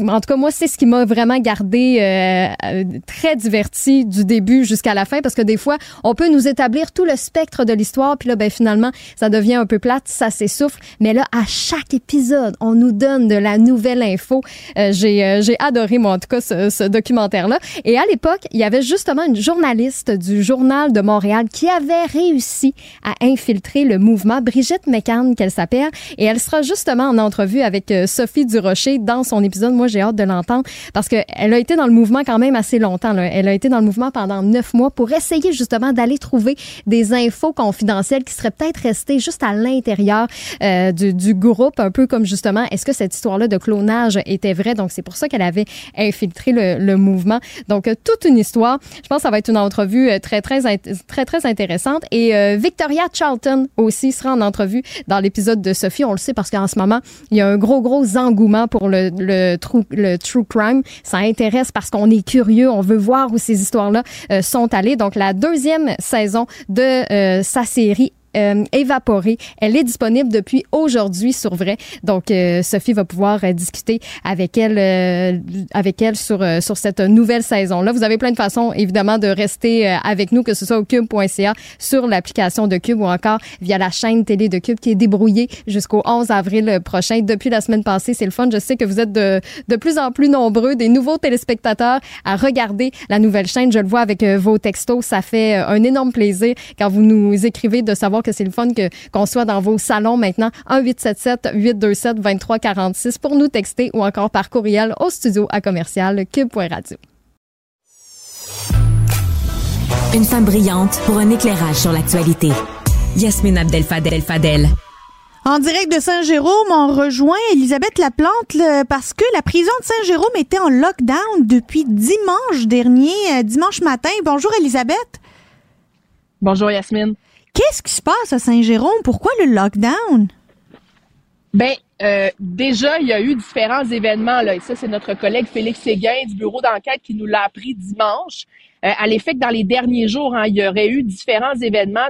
en tout cas, moi, c'est ce qui m'a vraiment gardé euh, euh, très diverti du début jusqu'à la fin, parce que des fois, on peut nous établir tout le spectre de l'histoire, puis là, ben finalement, ça devient un peu plate, ça s'essouffle. Mais là, à chaque épisode, on nous donne de la nouvelle info. Euh, j'ai euh, j'ai adoré, moi, en tout cas, ce, ce documentaire-là. À l'époque, il y avait justement une journaliste du Journal de Montréal qui avait réussi à infiltrer le mouvement, Brigitte McCann, qu'elle s'appelle, et elle sera justement en entrevue avec euh, Sophie Durocher dans son épisode. Moi, j'ai hâte de l'entendre parce qu'elle a été dans le mouvement quand même assez longtemps. Elle a été dans le mouvement pendant neuf mois pour essayer justement d'aller trouver des infos confidentielles qui seraient peut-être restées juste à l'intérieur euh, du, du, groupe, un peu comme justement, est-ce que cette histoire-là de clonage était vraie? Donc, c'est pour ça qu'elle avait infiltré le, le mouvement. Donc, euh, toute une histoire. Je pense que ça va être une entrevue euh, très, très, très, très intéressante. Et euh, Victoria Charlton aussi sera en entrevue dans l'épisode de Sophie. On le sait parce qu'en ce moment, il y a un gros, gros engouement pour le, true, le true crime. Ça intéresse parce qu'on est curieux, on veut voir où ces histoires-là sont allées. Donc, la deuxième saison de sa série euh, évaporée. Elle est disponible depuis aujourd'hui sur Vrai. Donc, euh, Sophie va pouvoir euh, discuter avec elle, euh, avec elle sur, sur cette nouvelle saison-là. Vous avez plein de façons, évidemment, de rester avec nous, que ce soit au cube.ca, sur l'application de Cube ou encore via la chaîne télé de Cube qui est débrouillée jusqu'au 11 avril prochain. Depuis la semaine passée, c'est le fun. Je sais que vous êtes de, de plus en plus nombreux, des nouveaux téléspectateurs à regarder la nouvelle chaîne. Je le vois avec vos textos. Ça fait un énorme plaisir quand vous nous écrivez de savoir que c'est le fun que qu'on soit dans vos salons maintenant. 1 877 827 2346 pour nous texter ou encore par courriel au studio à commercial cube.radio. Une femme brillante pour un éclairage sur l'actualité. Yasmine Abdel Fadel Fadel. En direct de Saint-Jérôme, on rejoint Elisabeth Laplante le, parce que la prison de Saint-Jérôme était en lockdown depuis dimanche dernier, euh, dimanche matin. Bonjour Elisabeth. Bonjour Yasmine. Qu'est-ce qui se passe à Saint-Jérôme? Pourquoi le lockdown? Ben, euh, déjà, il y a eu différents événements. Là, et ça, c'est notre collègue Félix Séguin du bureau d'enquête qui nous l'a appris dimanche. Euh, à l'effet que dans les derniers jours, hein, il y aurait eu différents événements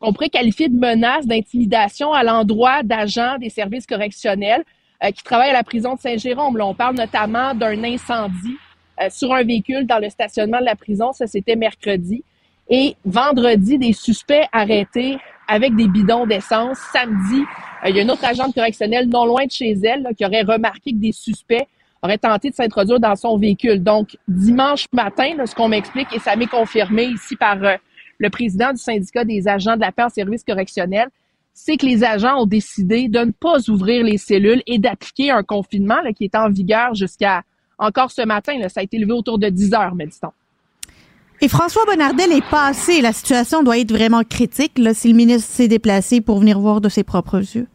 qu'on pourrait qualifier de menaces, d'intimidation à l'endroit d'agents des services correctionnels euh, qui travaillent à la prison de Saint-Jérôme. On parle notamment d'un incendie euh, sur un véhicule dans le stationnement de la prison. Ça, c'était mercredi. Et vendredi, des suspects arrêtés avec des bidons d'essence. Samedi, euh, il y a une autre agente correctionnelle non loin de chez elle qui aurait remarqué que des suspects auraient tenté de s'introduire dans son véhicule. Donc, dimanche matin, là, ce qu'on m'explique, et ça m'est confirmé ici par euh, le président du syndicat des agents de la paix en service correctionnel, c'est que les agents ont décidé de ne pas ouvrir les cellules et d'appliquer un confinement qui est en vigueur jusqu'à encore ce matin. Là, ça a été levé autour de 10 heures, mais dit-on. Et François Bonnardel est passé. La situation doit être vraiment critique là, si le ministre s'est déplacé pour venir voir de ses propres yeux.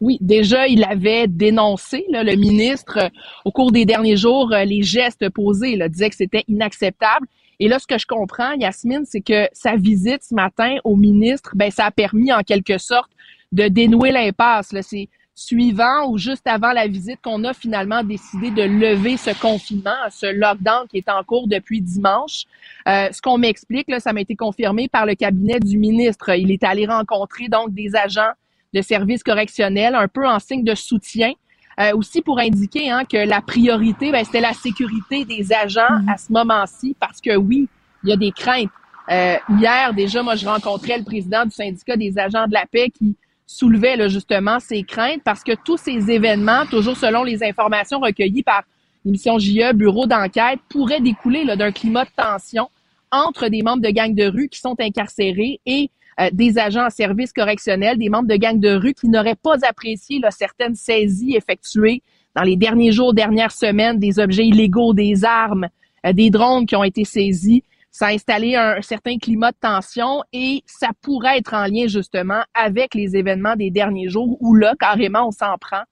Oui, déjà, il avait dénoncé, le ministre, euh, au cours des derniers jours, euh, les gestes posés, là, disait que c'était inacceptable. Et là, ce que je comprends, Yasmine, c'est que sa visite ce matin au ministre, ben, ça a permis en quelque sorte de dénouer l'impasse. C'est suivant ou juste avant la visite qu'on a finalement décidé de lever ce confinement, ce lockdown qui est en cours depuis dimanche. Euh, ce qu'on m'explique, là, ça m'a été confirmé par le cabinet du ministre. Il est allé rencontrer donc des agents de services correctionnels, un peu en signe de soutien. Euh, aussi pour indiquer hein, que la priorité, ben, c'était la sécurité des agents à ce moment-ci, parce que oui, il y a des craintes. Euh, hier, déjà, moi, je rencontrais le président du syndicat des agents de la paix qui soulevait là, justement ces craintes parce que tous ces événements, toujours selon les informations recueillies par l'émission JE, bureau d'enquête, pourraient découler d'un climat de tension entre des membres de gangs de rue qui sont incarcérés et euh, des agents en service correctionnel, des membres de gangs de rue qui n'auraient pas apprécié là, certaines saisies effectuées dans les derniers jours, dernières semaines, des objets illégaux, des armes, euh, des drones qui ont été saisis. Ça a installé un, certain climat de tension et ça pourrait être en lien justement avec les événements des derniers jours où là, carrément, on s'en prend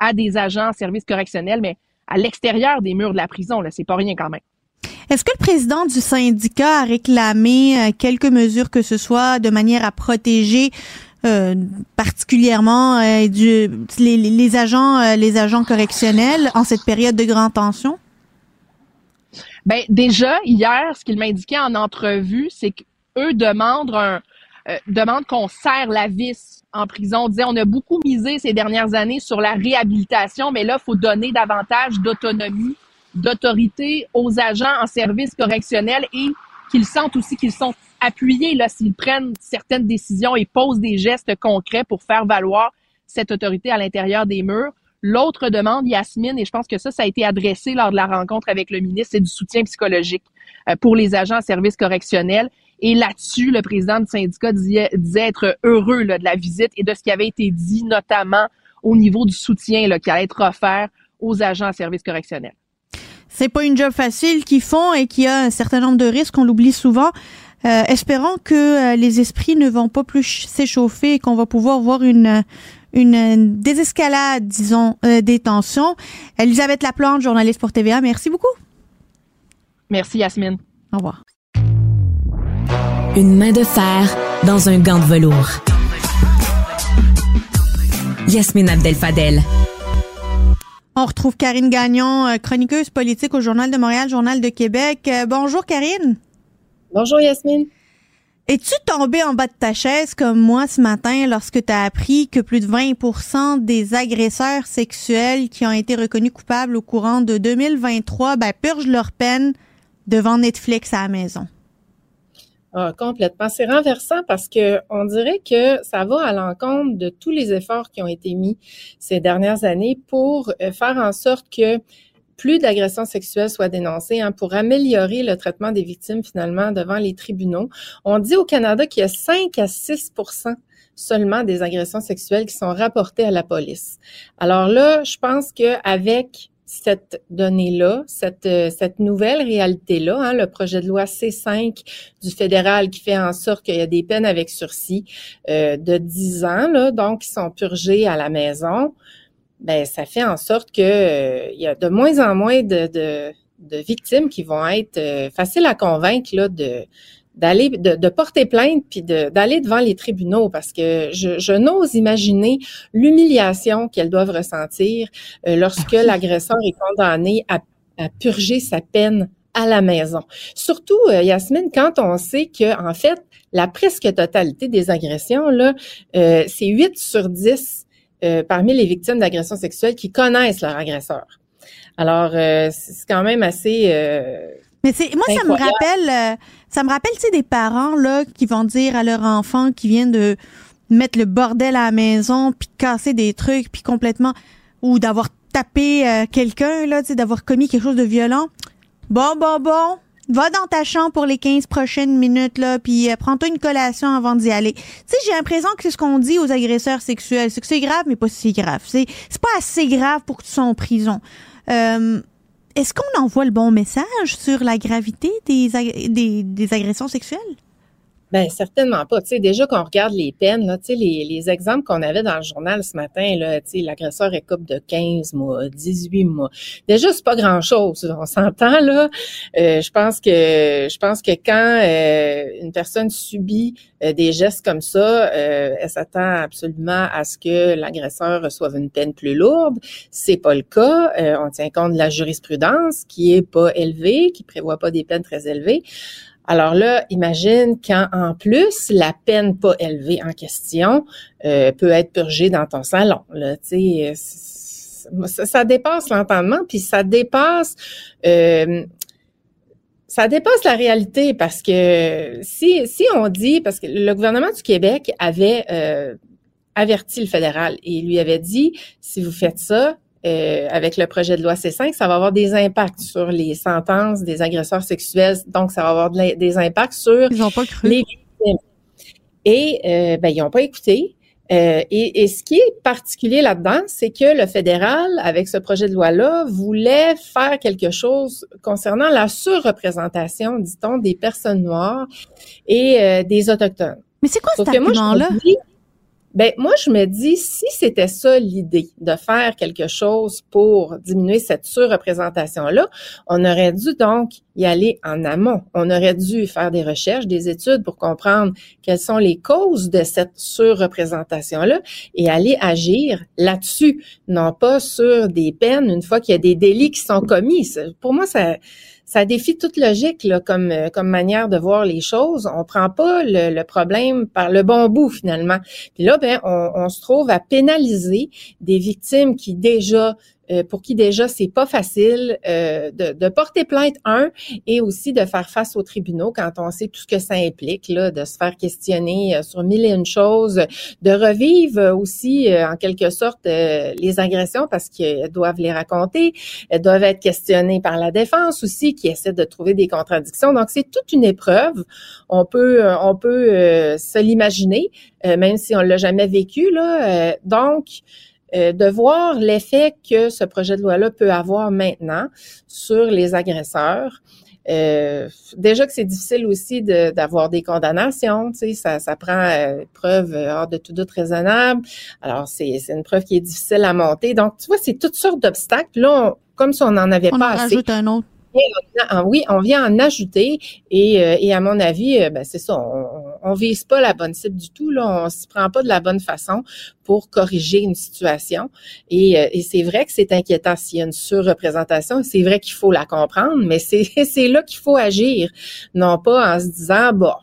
à des agents en service correctionnel, mais à l'extérieur des murs de la prison. Là, c'est pas rien quand même. Est-ce que le président du syndicat a réclamé quelques mesures que ce soit de manière à protéger euh, particulièrement euh, du, les, les agents euh, les agents correctionnels en cette période de grande tension? Ben déjà hier, ce qu'il m'indiquait en entrevue, c'est qu'eux demandent un demandent qu'on serre la vis en prison. On disait on a beaucoup misé ces dernières années sur la réhabilitation, mais là, faut donner davantage d'autonomie, d'autorité aux agents en service correctionnel et qu'ils sentent aussi qu'ils sont appuyés là s'ils prennent certaines décisions et posent des gestes concrets pour faire valoir cette autorité à l'intérieur des murs. L'autre demande, Yasmine, et je pense que ça, ça a été adressé lors de la rencontre avec le ministre, c'est du soutien psychologique euh, pour les agents en service correctionnel. Et là-dessus, le président du syndicat disait, être heureux là, de la visite et de ce qui avait été dit, notamment au niveau du soutien là, qui allait être offert aux agents en service correctionnel. C'est pas une job facile qu'ils font et qui a un certain nombre de risques, on l'oublie souvent. Euh, espérons que euh, les esprits ne vont pas plus s'échauffer et qu'on va pouvoir voir une une désescalade, disons, euh, des tensions. Elisabeth Laplante, journaliste pour TVA, merci beaucoup. Merci Yasmine. Au revoir. Une main de fer dans un gant de velours. Yasmine Abdel-Fadel. On retrouve Karine Gagnon, euh, chroniqueuse politique au Journal de Montréal, Journal de Québec. Euh, bonjour Karine. Bonjour Yasmine. Es-tu tombée en bas de ta chaise comme moi ce matin lorsque tu as appris que plus de 20% des agresseurs sexuels qui ont été reconnus coupables au courant de 2023 ben, purgent leur peine devant Netflix à la maison? Ah, complètement. C'est renversant parce que on dirait que ça va à l'encontre de tous les efforts qui ont été mis ces dernières années pour euh, faire en sorte que plus d'agressions sexuelles soient dénoncées hein, pour améliorer le traitement des victimes finalement devant les tribunaux. On dit au Canada qu'il y a 5 à 6% seulement des agressions sexuelles qui sont rapportées à la police. Alors là, je pense qu'avec cette donnée-là, cette, euh, cette nouvelle réalité-là, hein, le projet de loi C5 du fédéral qui fait en sorte qu'il y a des peines avec sursis euh, de 10 ans, donc qui sont purgées à la maison, ben ça fait en sorte que euh, il y a de moins en moins de, de, de victimes qui vont être faciles à convaincre là, de, d'aller de, porter plainte puis d'aller devant les tribunaux parce que je, je n'ose imaginer l'humiliation qu'elles doivent ressentir euh, lorsque l'agresseur est condamné à, à, purger sa peine à la maison. Surtout, euh, Yasmine, quand on sait que en fait la presque totalité des agressions là, euh, c'est 8 sur 10 parmi les victimes d'agressions sexuelles qui connaissent leur agresseur. Alors, c'est quand même assez mais c'est moi ça me rappelle euh, ça me rappelle tu sais des parents là qui vont dire à leur enfant qui vient de mettre le bordel à la maison puis de casser des trucs puis complètement ou d'avoir tapé euh, quelqu'un là, tu sais d'avoir commis quelque chose de violent. Bon bon bon, va dans ta chambre pour les 15 prochaines minutes là puis euh, prends-toi une collation avant d'y aller. Tu sais j'ai l'impression que c'est ce qu'on dit aux agresseurs sexuels, c'est que c'est grave mais pas si grave. C'est pas assez grave pour que tu sois en prison. Euh, est-ce qu'on envoie le bon message sur la gravité des agressions sexuelles? Ben certainement pas. Tu sais, déjà qu'on regarde les peines, là, tu les, les exemples qu'on avait dans le journal ce matin, là, tu sais, l'agresseur est coupe de 15 mois, 18 mois. Déjà, c'est pas grand-chose. On s'entend là. Euh, je pense que je pense que quand euh, une personne subit euh, des gestes comme ça, elle s'attend absolument à ce que l'agresseur reçoive une peine plus lourde. C'est pas le cas. on tient compte de la jurisprudence qui est pas élevée, qui prévoit pas des peines très élevées. Alors là, imagine quand en plus la peine pas élevée en question euh, peut être purgée dans ton salon. Tu ça, dépasse l'entendement, puis ça dépasse euh, ça dépasse la réalité parce que si si on dit parce que le gouvernement du Québec avait euh, averti le fédéral et lui avait dit si vous faites ça, euh, avec le projet de loi C5, ça va avoir des impacts sur les sentences des agresseurs sexuels. Donc, ça va avoir des impacts sur ils pas cru. les victimes. Et euh, ben, ils n'ont pas écouté. Euh, et, et, ce qui est particulier là-dedans, c'est que le fédéral, avec ce projet de loi-là, voulait faire quelque chose concernant la surreprésentation, dit-on, des personnes noires et euh, des autochtones. Mais c'est quoi cet argument-là? Ben moi, je me dis, si c'était ça l'idée, de faire quelque chose pour diminuer cette surreprésentation-là, on aurait dû donc y aller en amont. On aurait dû faire des recherches, des études pour comprendre quelles sont les causes de cette surreprésentation-là et aller agir là-dessus, non pas sur des peines une fois qu'il y a des délits qui sont commis. Pour moi, ça ça défie toute logique là, comme, euh, comme manière de voir les choses. On prend pas le, problème par le bon bout finalement. Puis là, ben, on, on se trouve à pénaliser des victimes qui déjà euh, pour qui déjà c'est pas facile euh, de, de, porter plainte un et aussi de faire face aux tribunaux quand on sait tout ce que ça implique là, de se faire questionner euh, sur mille et une choses, de revivre aussi en quelque sorte les agressions parce qu'elles doivent les raconter, elles doivent être questionnées par la défense aussi qui essaie de trouver des contradictions. Donc c'est toute une épreuve. On peut on peut se l'imaginer même si on l'a jamais vécu là. donc euh, de voir l'effet que ce projet de loi-là peut avoir maintenant sur les agresseurs. Euh, déjà que c'est difficile aussi d'avoir des condamnations, tu sais, ça, ça prend euh, preuve hors de tout doute raisonnable. Alors, c'est une preuve qui est difficile à monter. Donc, tu vois, c'est toutes sortes d'obstacles. Là, comme si on n'en avait pas assez. un autre oui, on vient en ajouter et, euh, et à mon avis, euh, ben, c'est ça, on, on vise pas la bonne cible du tout, là, on s'y prend pas de la bonne façon pour corriger une situation. Et, euh, et c'est vrai que c'est inquiétant s'il y a une surreprésentation, c'est vrai qu'il faut la comprendre, mais c'est là qu'il faut agir, non pas en se disant, bon,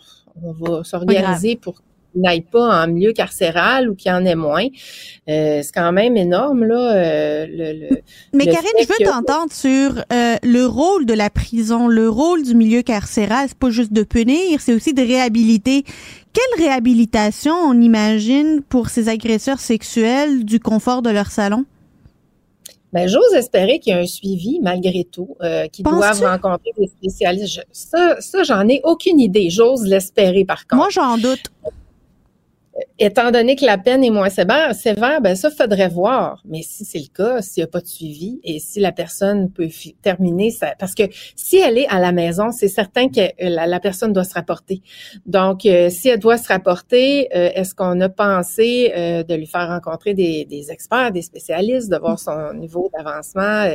on va s'organiser pour n'aille pas en milieu carcéral ou qu'il y en ait moins. Euh, c'est quand même énorme, là. Euh, le, Mais Karine, je veux t'entendre sur euh, le rôle de la prison, le rôle du milieu carcéral. C'est pas juste de punir, c'est aussi de réhabiliter. Quelle réhabilitation on imagine pour ces agresseurs sexuels du confort de leur salon? Ben, j'ose espérer qu'il y a un suivi malgré tout, euh, qu'ils doivent rencontrer des spécialistes. ça, ça j'en ai aucune idée. J'ose l'espérer par contre. Moi, j'en doute étant donné que la peine est moins sévère, sévère, ben ça faudrait voir. Mais si c'est le cas, s'il n'y a pas de suivi et si la personne peut terminer ça, parce que si elle est à la maison, c'est certain que la, personne doit se rapporter. Donc, euh, si elle doit se rapporter, euh, est-ce qu'on a pensé euh, de lui faire rencontrer des, experts, des spécialistes, de voir son niveau d'avancement?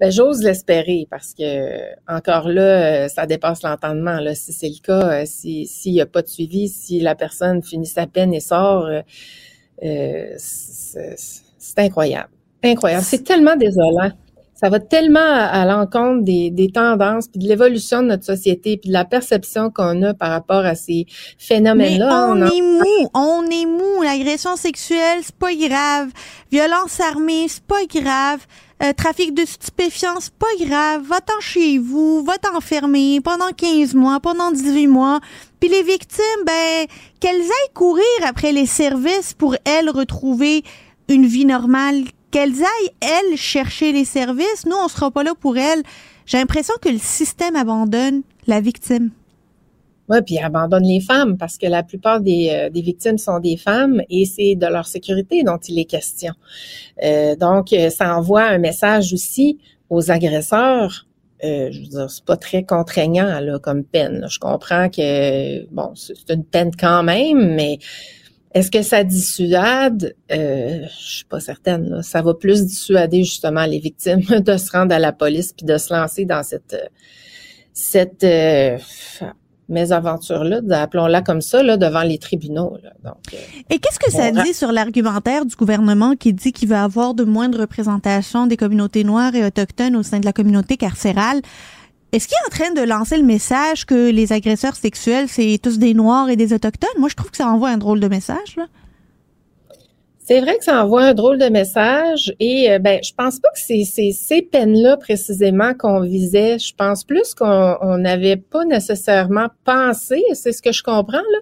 Ben, j'ose l'espérer parce que encore là, euh, ça dépasse l'entendement. Là, si c'est le cas, euh, si s'il n'y a pas de suivi, si la personne finit sa peine et sort, euh, c'est incroyable, incroyable. C'est tellement désolant. Ça va tellement à, l'encontre des, des, tendances, puis de l'évolution de notre société, puis de la perception qu'on a par rapport à ces phénomènes-là. On, on est mou, on est mou. L'agression sexuelle, c'est pas grave. Violence armée, c'est pas grave. Euh, trafic de stupéfiants, c'est pas grave. Va-t'en chez vous, va t'enfermer pendant 15 mois, pendant 18 mois. Puis les victimes, ben, qu'elles aillent courir après les services pour, elles, retrouver une vie normale. Qu'elles aillent, elles, chercher les services. Nous, on sera pas là pour elles. J'ai l'impression que le système abandonne la victime. Oui, puis abandonne les femmes parce que la plupart des, euh, des victimes sont des femmes et c'est de leur sécurité dont il est question. Euh, donc, euh, ça envoie un message aussi aux agresseurs. Euh, je veux dire, c'est pas très contraignant là, comme peine. Je comprends que bon, c'est une peine quand même, mais est-ce que ça dissuade? Euh, je suis pas certaine. Là. Ça va plus dissuader justement les victimes de se rendre à la police puis de se lancer dans cette cette mésaventures-là, appelons-la comme ça, là, devant les tribunaux. Donc, euh, Et qu'est-ce que ça dit sur l'argumentaire du gouvernement qui dit qu'il va avoir de moindres représentations des communautés noires et autochtones au sein de la communauté carcérale? Est-ce qu'il est en train de lancer le message que les agresseurs sexuels, c'est tous des Noirs et des Autochtones? Moi, je trouve que ça envoie un drôle de message. Là. C'est vrai que ça envoie un drôle de message et euh, ben je pense pas que c'est ces peines-là précisément qu'on visait. Je pense plus qu'on n'avait pas nécessairement pensé, c'est ce que je comprends là,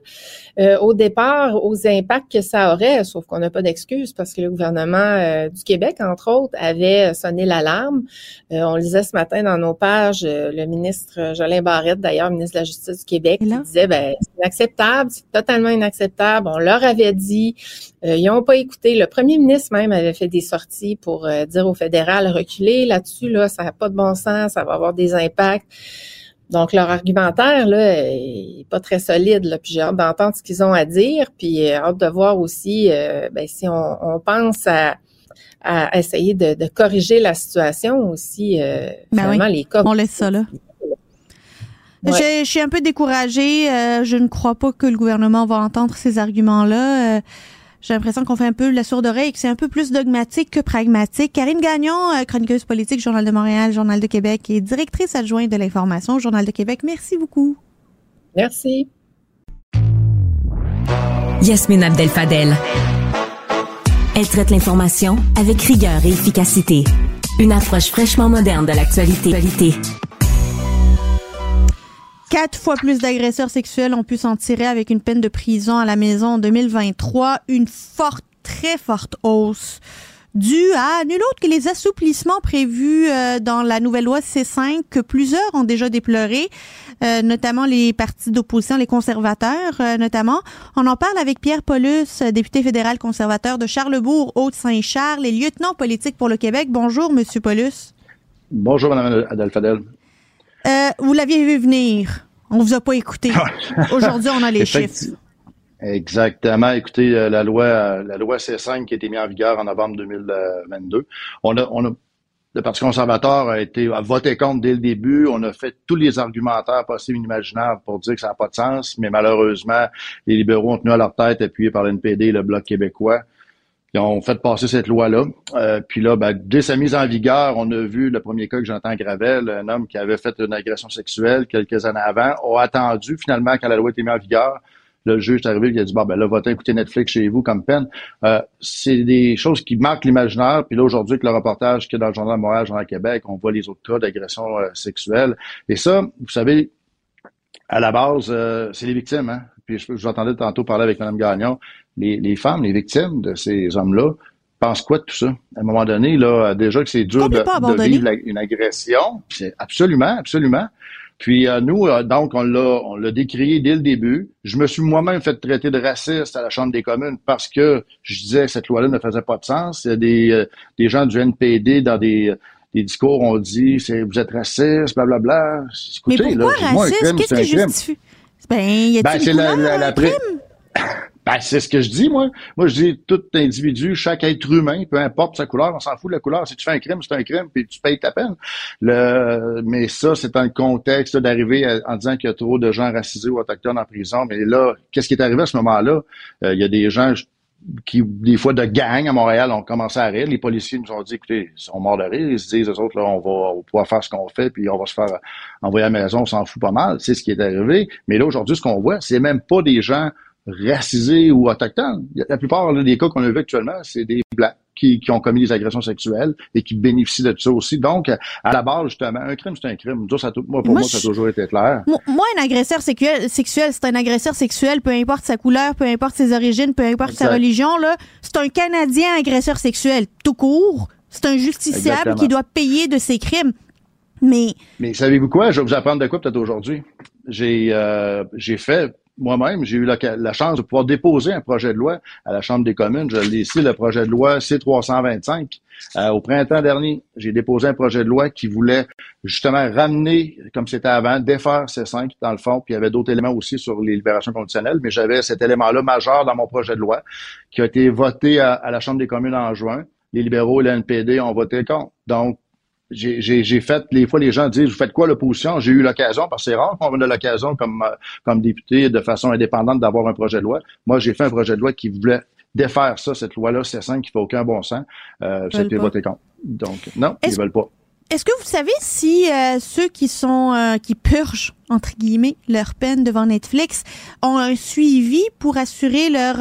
euh, au départ aux impacts que ça aurait, sauf qu'on n'a pas d'excuses parce que le gouvernement euh, du Québec entre autres avait sonné l'alarme. on lisait ce matin dans nos pages le ministre Jolin Barrette d'ailleurs ministre de la Justice du Québec qui disait ben c'est inacceptable, c'est totalement inacceptable. On leur avait dit, ils n'ont pas écouté le premier ministre même avait fait des sorties pour euh, dire au fédéral reculer là-dessus, là, ça n'a pas de bon sens, ça va avoir des impacts. Donc, leur argumentaire, là, est pas très solide, là, puis j'ai hâte d'entendre ce qu'ils ont à dire, puis euh, hâte de voir aussi euh, ben, si on, pense à, essayer de, corriger la situation aussi, euh, ben les cas. On laisse ça là. Je, suis un peu découragée. je ne crois pas que le gouvernement va entendre ces arguments-là. J'ai l'impression qu'on fait un peu la sourde oreille et que c'est un peu plus dogmatique que pragmatique. Karine Gagnon, euh, chroniqueuse politique, Journal de Montréal, Journal de Québec et directrice adjointe de l'information, Journal de Québec. Merci beaucoup. Merci. Yasmine Abdel-Fadel. Elle traite l'information avec rigueur et efficacité. Une approche fraîchement moderne de l'actualité. Quatre fois plus d'agresseurs sexuels ont pu s'en tirer avec une peine de prison à la maison en 2023. Une forte, très forte hausse due à nul autre que les assouplissements prévus euh, dans la nouvelle loi C5 que plusieurs ont déjà déploré, euh, notamment les partis d'opposition, les conservateurs euh, notamment. On en parle avec Pierre Paulus, député fédéral conservateur de Charlebourg, Haute-Saint-Charles et lieutenant politique pour le Québec. Bonjour, Monsieur Paulus. Bonjour, Mme Adelfadel. Euh, vous l'aviez vu venir. On vous a pas écouté. Aujourd'hui, on a les chiffres. Exactement. Écoutez, euh, la loi, euh, la loi C5 qui a été mise en vigueur en novembre 2022. On a, on a, le Parti conservateur a été a voté contre dès le début. On a fait tous les argumentaires possibles et imaginables pour dire que ça n'a pas de sens, mais malheureusement, les libéraux ont tenu à leur tête, appuyés par l'NPD et le Bloc québécois. Ils ont fait passer cette loi-là. Euh, puis là, ben, dès sa mise en vigueur, on a vu le premier cas que j'entends Gravel, un homme qui avait fait une agression sexuelle quelques années avant, a attendu finalement quand la loi était mise en vigueur. Le juge est arrivé, il a dit, bon, ben là, votez, écoutez Netflix chez vous comme peine. Euh, c'est des choses qui marquent l'imaginaire. Puis là, aujourd'hui, avec le reportage qu'il y a dans le Journal de Montréal, Journal Québec, on voit les autres cas d'agression euh, sexuelle. Et ça, vous savez, à la base, c'est les victimes. Hein? Puis je, vous entendais tantôt parler avec Mme Gagnon les, femmes, les victimes de ces hommes-là, pensent quoi de tout ça? À un moment donné, là, déjà que c'est dur de, vivre une agression. C'est absolument, absolument. Puis euh, nous, euh, donc, on l'a, on l'a décrié dès le début. Je me suis moi-même fait traiter de raciste à la Chambre des communes parce que je disais que cette loi-là ne faisait pas de sens. Il y a des, euh, des gens du NPD dans des, des discours ont dit c'est vous êtes raciste, blablabla. Écoutez, Mais pourquoi là, raciste? Qu'est-ce qui justifie? Ben, y a ben, c'est la, la, la, Ben, c'est ce que je dis, moi. Moi, je dis, tout individu, chaque être humain, peu importe sa couleur, on s'en fout de la couleur. Si tu fais un crime, c'est un crime, puis tu payes ta peine. Le, mais ça, c'est dans le contexte d'arriver en disant qu'il y a trop de gens racisés ou autochtones en prison. Mais là, qu'est-ce qui est arrivé à ce moment-là? Euh, il y a des gens qui, des fois, de gang à Montréal, ont commencé à rire. Les policiers nous ont dit, écoutez, ils sont morts de rire. Ils se disent, eux autres, là, on va, pouvoir faire ce qu'on fait, puis on va se faire envoyer à la maison, on s'en fout pas mal. C'est ce qui est arrivé. Mais là, aujourd'hui, ce qu'on voit, c'est même pas des gens racisés ou autochtones. La plupart des cas qu'on a vu actuellement, c'est des blancs qui, qui, ont commis des agressions sexuelles et qui bénéficient de ça aussi. Donc, à la base, justement, un crime, c'est un crime. Ça, pour moi, ça a toujours été clair. Moi, un agresseur sexuel, sexuel c'est un agresseur sexuel, peu importe sa couleur, peu importe ses origines, peu importe sa religion. Là, c'est un Canadien agresseur sexuel, tout court. C'est un justiciable qui doit payer de ses crimes. Mais... Mais savez-vous quoi? Je vais vous apprendre de quoi peut-être aujourd'hui. J'ai euh, j'ai fait moi-même, j'ai eu la, chance de pouvoir déposer un projet de loi à la Chambre des communes. Je l'ai ici, le projet de loi C-325. Euh, au printemps dernier, j'ai déposé un projet de loi qui voulait justement ramener, comme c'était avant, défaire C5 dans le fond, puis il y avait d'autres éléments aussi sur les libérations conditionnelles, mais j'avais cet élément-là majeur dans mon projet de loi qui a été voté à, à la Chambre des communes en juin. Les libéraux et l'NPD ont voté contre. Donc, j'ai fait, les fois les gens disent, vous faites quoi l'opposition? J'ai eu l'occasion, parce que c'est rare qu'on ait l'occasion comme, euh, comme député de façon indépendante d'avoir un projet de loi. Moi, j'ai fait un projet de loi qui voulait défaire ça, cette loi-là, c'est simple, qui fait aucun bon sens. Euh, été voté contre. Donc, non, ils veulent pas. Est-ce que vous savez si euh, ceux qui sont euh, qui purgent entre guillemets leur peine devant Netflix ont un suivi pour assurer leur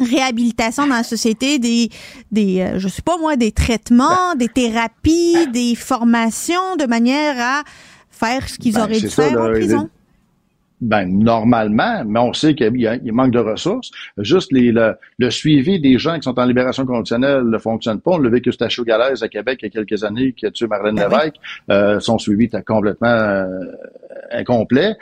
réhabilitation dans la société, des, des euh, je sais pas moi, des traitements, ben. des thérapies, des formations de manière à faire ce qu'ils ben, auraient dû faire en prison? Ben, normalement, mais on sait qu'il manque de ressources. Juste les, le, suivi des gens qui sont en libération conditionnelle ne fonctionne pas. On l'a vécu à Galaise à Québec il y a quelques années qui a tué Marlène ben Lévesque. Euh, son suivi était complètement euh, incomplet.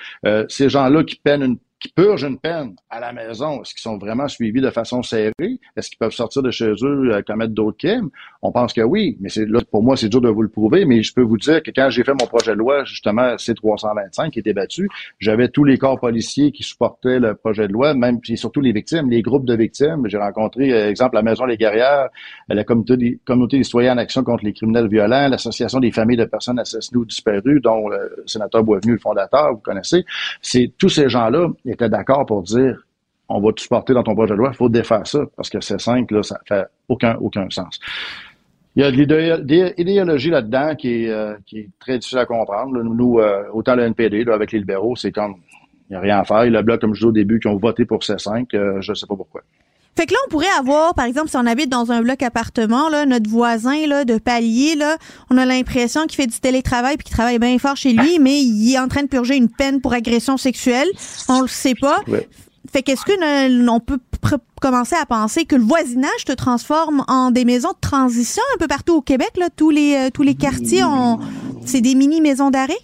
ces gens-là qui peinent une purgent une peine à la maison, est-ce qu'ils sont vraiment suivis de façon serrée? Est-ce qu'ils peuvent sortir de chez eux, euh, commettre d'autres crimes? On pense que oui, mais c'est là, pour moi, c'est dur de vous le prouver, mais je peux vous dire que quand j'ai fait mon projet de loi, justement, C325 qui était battu, j'avais tous les corps policiers qui supportaient le projet de loi, même et surtout les victimes, les groupes de victimes. J'ai rencontré, euh, exemple, la Maison Les Guerrières, la communauté des, communauté des citoyens en action contre les criminels violents, l'Association des familles de personnes assassinées ou disparues, dont le sénateur Boisvenu, le fondateur, vous connaissez. C'est tous ces gens-là étaient d'accord pour dire on va te supporter dans ton projet de loi, il faut défaire ça, parce que c'est 5 là, ça fait aucun, aucun sens. Il y a de l'idéologie là-dedans qui est, euh, qui est très difficile à comprendre. Nous, euh, autant le NPD, avec les libéraux, c'est comme, il n'y a rien à faire. Il a le bloc, comme je disais au début, qui ont voté pour C5, euh, je ne sais pas pourquoi. Fait que là, on pourrait avoir, par exemple, si on habite dans un bloc appartement, là, notre voisin là, de palier, là, on a l'impression qu'il fait du télétravail puis qu'il travaille bien fort chez lui, mais il est en train de purger une peine pour agression sexuelle. On le sait pas. Fait qu'est-ce que on peut commencer à penser que le voisinage te transforme en des maisons de transition un peu partout au Québec là, tous les euh, tous les quartiers ont c'est des mini maisons d'arrêt?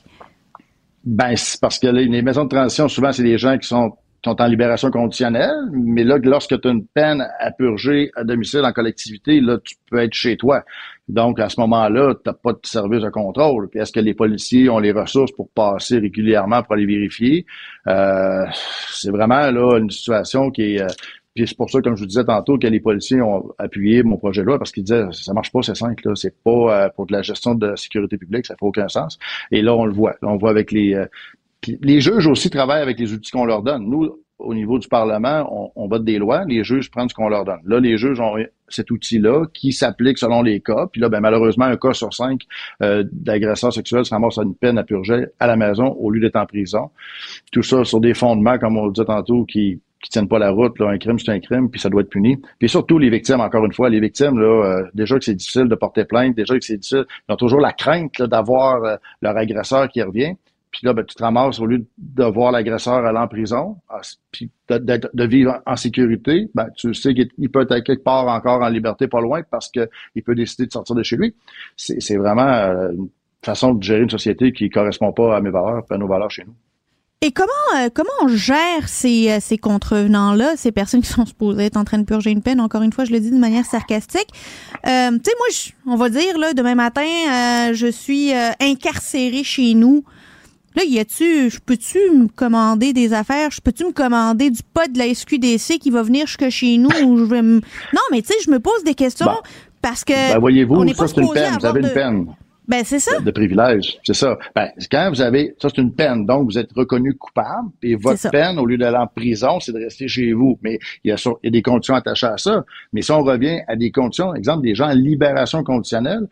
Ben c'est parce que les maisons de transition souvent c'est des gens qui sont sont en libération conditionnelle, mais là, lorsque tu as une peine à purger à domicile en collectivité, là, tu peux être chez toi. Donc, à ce moment-là, tu n'as pas de service de contrôle. Puis, est-ce que les policiers ont les ressources pour passer régulièrement pour aller vérifier? Euh, c'est vraiment là une situation qui est... Euh, puis c'est pour ça, comme je vous disais tantôt, que les policiers ont appuyé mon projet de loi parce qu'ils disaient ça marche pas, c'est simple, là, c'est pas euh, pour de la gestion de la sécurité publique, ça fait aucun sens. Et là, on le voit. on voit avec les les juges aussi travaillent avec les outils qu'on leur donne. Nous, au niveau du Parlement, on, vote des lois, les juges prennent ce qu'on leur donne. Là, les juges ont cet outil-là qui s'applique selon les cas. Puis là, ben, malheureusement, un cas sur cinq euh, d'agresseur sexuel se ramasse à une peine à purger à la maison au lieu d'être en prison. Tout ça sur des fondements, comme on le dit tantôt, qui qui tiennent pas la route. Là. Un crime, c'est un crime, puis ça doit être puni. Puis surtout les victimes, encore une fois, les victimes, là, euh, déjà que c'est difficile de porter plainte, déjà que c'est difficile, ils ont toujours la crainte d'avoir euh, leur agresseur qui revient. Puis là, ben, tu te ramasses au lieu de voir l'agresseur aller en prison, ah, puis de, vivre en sécurité, ben, tu sais qu'il peut être quelque part encore en liberté pas loin parce qu'il peut décider de sortir de chez lui. C'est vraiment euh, une façon de gérer une société qui correspond pas à mes valeurs, à nos valeurs chez nous. Et comment euh, comment on gère ces, euh, ces contrevenants-là, ces personnes qui sont supposées être en train de purger une peine? Encore une fois, je le dis de manière sarcastique. Euh, tu sais, moi, on va dire, là, demain matin, je suis incarcéré chez nous. Là, y a-tu, je peux-tu me commander des affaires? Je peux-tu me commander du pot de la SQDC qui va venir jusque chez nous? Ou je vais Non, mais tu sais, je me pose des questions parce que. Ben, voyez-vous, ça, c'est une peine. Vous avez une peine. Ben, c'est ça. De privilège, c'est ça. Ben, quand vous avez, ça, c'est une peine. Donc, vous êtes reconnu coupable et votre peine, au lieu d'aller en prison, c'est de rester chez vous. Mais il y, a, il y a des conditions attachées à ça. Mais si on revient à des conditions, exemple, des gens en libération conditionnelle,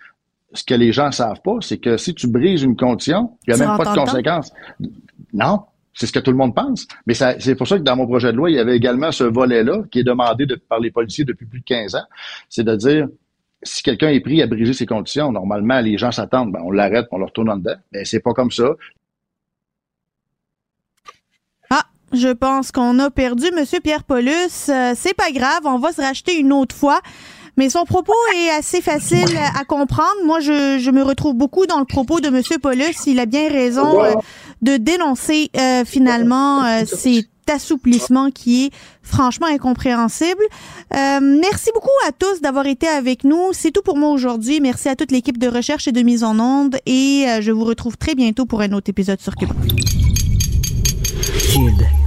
ce que les gens savent pas, c'est que si tu brises une condition, il n'y a même pas de conséquences. Non, c'est ce que tout le monde pense. Mais c'est pour ça que dans mon projet de loi, il y avait également ce volet-là qui est demandé par les policiers depuis plus de 15 ans. C'est de dire, si quelqu'un est pris à briser ses conditions, normalement, les gens s'attendent, ben, on l'arrête, on le retourne en dedans. Mais c'est pas comme ça. Ah, je pense qu'on a perdu Monsieur Pierre Paulus. Euh, c'est pas grave, on va se racheter une autre fois. Mais son propos est assez facile à comprendre. Moi, je, je me retrouve beaucoup dans le propos de M. Paulus. Il a bien raison euh, de dénoncer euh, finalement euh, cet assouplissement qui est franchement incompréhensible. merci beaucoup à tous d'avoir été avec nous. C'est tout pour moi aujourd'hui. Merci à toute l'équipe de recherche et de mise en onde et je vous retrouve très bientôt pour un autre épisode sur Cube. Cube.